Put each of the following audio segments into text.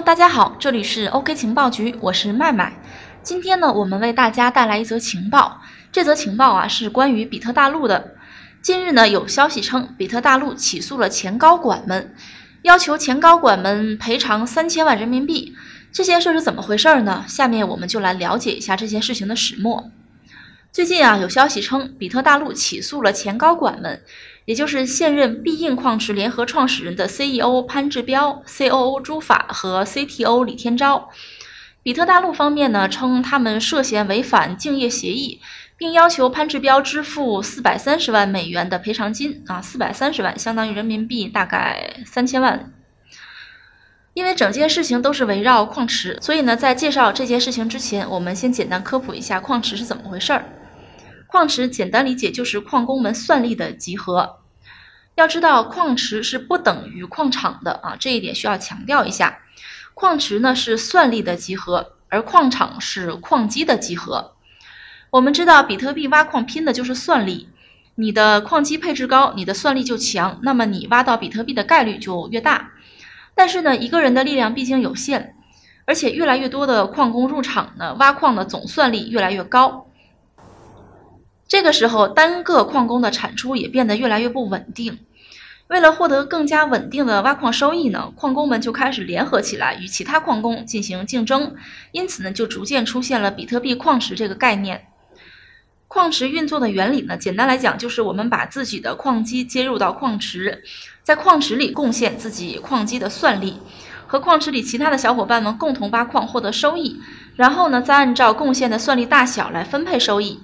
大家好，这里是 OK 情报局，我是麦麦。今天呢，我们为大家带来一则情报。这则情报啊，是关于比特大陆的。近日呢，有消息称，比特大陆起诉了前高管们，要求前高管们赔偿三千万人民币。这件事是怎么回事呢？下面我们就来了解一下这件事情的始末。最近啊，有消息称，比特大陆起诉了前高管们。也就是现任必应矿池联合创始人的 CEO 潘志彪、COO 朱法和 CTO 李天钊。比特大陆方面呢称他们涉嫌违反竞业协议，并要求潘志彪支付四百三十万美元的赔偿金啊，四百三十万相当于人民币大概三千万。因为整件事情都是围绕矿池，所以呢，在介绍这件事情之前，我们先简单科普一下矿池是怎么回事儿。矿池简单理解就是矿工们算力的集合。要知道，矿池是不等于矿场的啊，这一点需要强调一下。矿池呢是算力的集合，而矿场是矿机的集合。我们知道，比特币挖矿拼的就是算力。你的矿机配置高，你的算力就强，那么你挖到比特币的概率就越大。但是呢，一个人的力量毕竟有限，而且越来越多的矿工入场呢，挖矿的总算力越来越高。这个时候，单个矿工的产出也变得越来越不稳定。为了获得更加稳定的挖矿收益呢，矿工们就开始联合起来，与其他矿工进行竞争。因此呢，就逐渐出现了比特币矿池这个概念。矿池运作的原理呢，简单来讲就是我们把自己的矿机接入到矿池，在矿池里贡献自己矿机的算力，和矿池里其他的小伙伴们共同挖矿获得收益，然后呢，再按照贡献的算力大小来分配收益。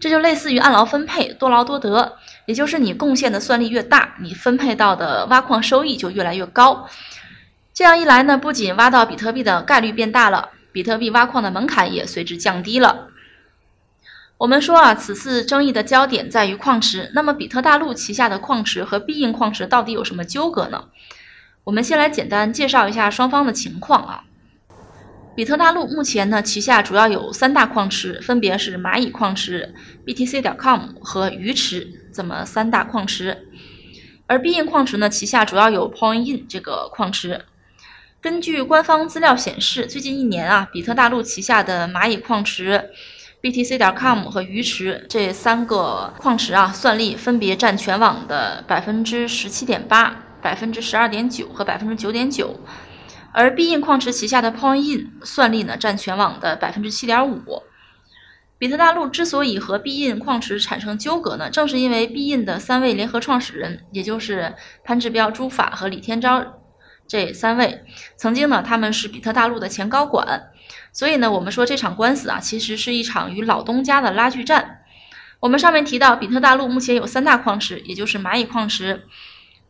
这就类似于按劳分配，多劳多得，也就是你贡献的算力越大，你分配到的挖矿收益就越来越高。这样一来呢，不仅挖到比特币的概率变大了，比特币挖矿的门槛也随之降低了。我们说啊，此次争议的焦点在于矿池。那么，比特大陆旗下的矿池和必应矿池到底有什么纠葛呢？我们先来简单介绍一下双方的情况啊。比特大陆目前呢，旗下主要有三大矿池，分别是蚂蚁矿池、BTC 点 com 和鱼池这么三大矿池。而必应矿池呢，旗下主要有 PointIn 这个矿池。根据官方资料显示，最近一年啊，比特大陆旗下的蚂蚁矿池、BTC 点 com 和鱼池这三个矿池啊，算力分别占全网的百分之十七点八、百分之十二点九和百分之九点九。而必应矿池旗下的 PointIn 算力呢，占全网的百分之七点五。比特大陆之所以和必应矿池产生纠葛呢，正是因为必应的三位联合创始人，也就是潘志彪、朱法和李天钊这三位，曾经呢他们是比特大陆的前高管，所以呢我们说这场官司啊，其实是一场与老东家的拉锯战。我们上面提到，比特大陆目前有三大矿池，也就是蚂蚁矿池、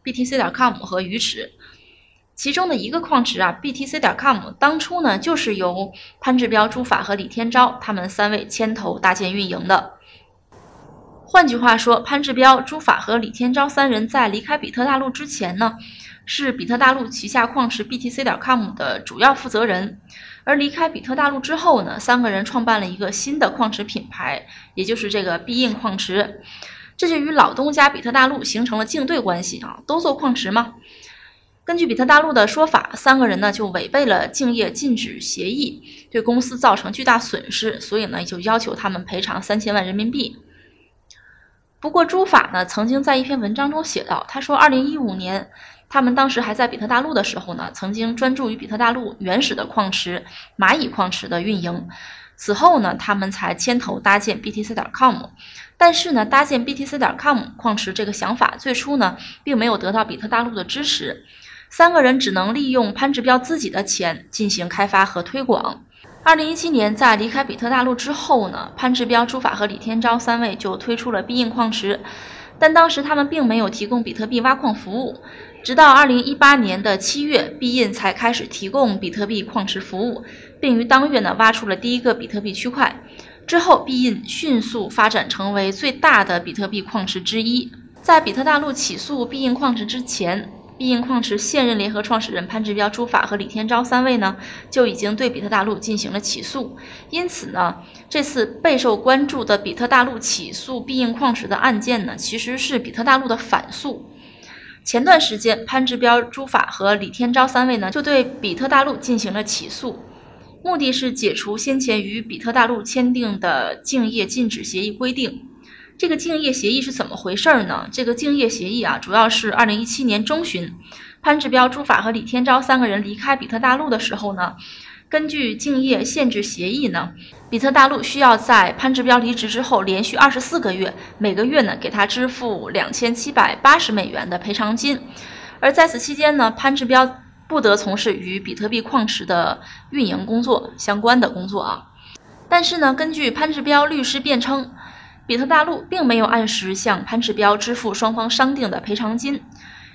BTC 点 com 和鱼池。其中的一个矿池啊，BTC 点 com，当初呢就是由潘志彪、朱法和李天钊他们三位牵头搭建运营的。换句话说，潘志彪、朱法和李天钊三人在离开比特大陆之前呢，是比特大陆旗下矿池 BTC 点 com 的主要负责人。而离开比特大陆之后呢，三个人创办了一个新的矿池品牌，也就是这个必应矿池。这就与老东家比特大陆形成了竞对关系啊，都做矿池嘛。根据比特大陆的说法，三个人呢就违背了竞业禁止协议，对公司造成巨大损失，所以呢就要求他们赔偿三千万人民币。不过朱法呢曾经在一篇文章中写道，他说，二零一五年他们当时还在比特大陆的时候呢，曾经专注于比特大陆原始的矿池蚂蚁矿池的运营，此后呢他们才牵头搭建 BTC.com，。但是呢，搭建 BTC.com 矿池这个想法最初呢并没有得到比特大陆的支持。三个人只能利用潘志彪自己的钱进行开发和推广。二零一七年，在离开比特大陆之后呢，潘志彪、朱法和李天钊三位就推出了必应矿池，但当时他们并没有提供比特币挖矿服务。直到二零一八年的七月，必应才开始提供比特币矿池服务，并于当月呢挖出了第一个比特币区块。之后，必应迅速发展成为最大的比特币矿池之一。在比特大陆起诉必应矿池之前。必应矿池现任联合创始人潘志彪、朱法和李天钊三位呢，就已经对比特大陆进行了起诉。因此呢，这次备受关注的比特大陆起诉必应矿池的案件呢，其实是比特大陆的反诉。前段时间，潘志彪、朱法和李天钊三位呢就对比特大陆进行了起诉，目的是解除先前与比特大陆签订的竞业禁止协议规定。这个竞业协议是怎么回事儿呢？这个竞业协议啊，主要是二零一七年中旬，潘志彪、朱法和李天钊三个人离开比特大陆的时候呢。根据竞业限制协议呢，比特大陆需要在潘志彪离职之后连续二十四个月，每个月呢给他支付两千七百八十美元的赔偿金，而在此期间呢，潘志彪不得从事与比特币矿池的运营工作相关的工作啊。但是呢，根据潘志彪律师辩称，比特大陆并没有按时向潘志彪支付双方商定的赔偿金。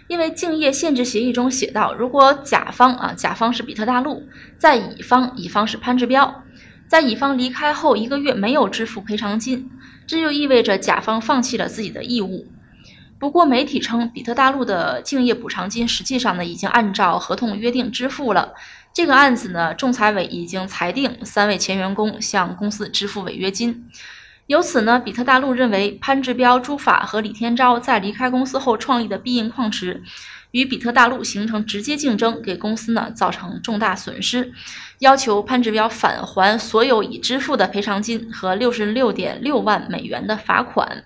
因为竞业限制协议中写道，如果甲方啊，甲方是比特大陆，在乙方，乙方是潘志彪，在乙方离开后一个月没有支付赔偿金，这就意味着甲方放弃了自己的义务。不过媒体称，比特大陆的竞业补偿金实际上呢，已经按照合同约定支付了。这个案子呢，仲裁委已经裁定三位前员工向公司支付违约金。由此呢，比特大陆认为潘志彪、朱法和李天钊在离开公司后创立的必应矿池，与比特大陆形成直接竞争，给公司呢造成重大损失，要求潘志彪返还所有已支付的赔偿金和六十六点六万美元的罚款。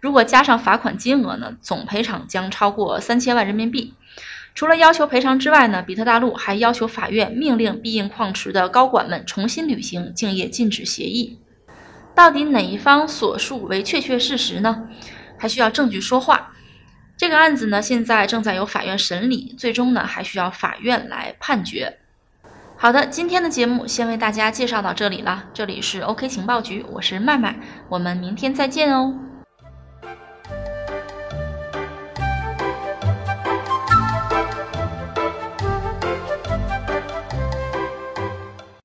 如果加上罚款金额呢，总赔偿将超过三千万人民币。除了要求赔偿之外呢，比特大陆还要求法院命令必应矿池的高管们重新履行竞业禁止协议。到底哪一方所述为确确事实呢？还需要证据说话。这个案子呢，现在正在由法院审理，最终呢，还需要法院来判决。好的，今天的节目先为大家介绍到这里了。这里是 OK 情报局，我是麦麦，我们明天再见哦。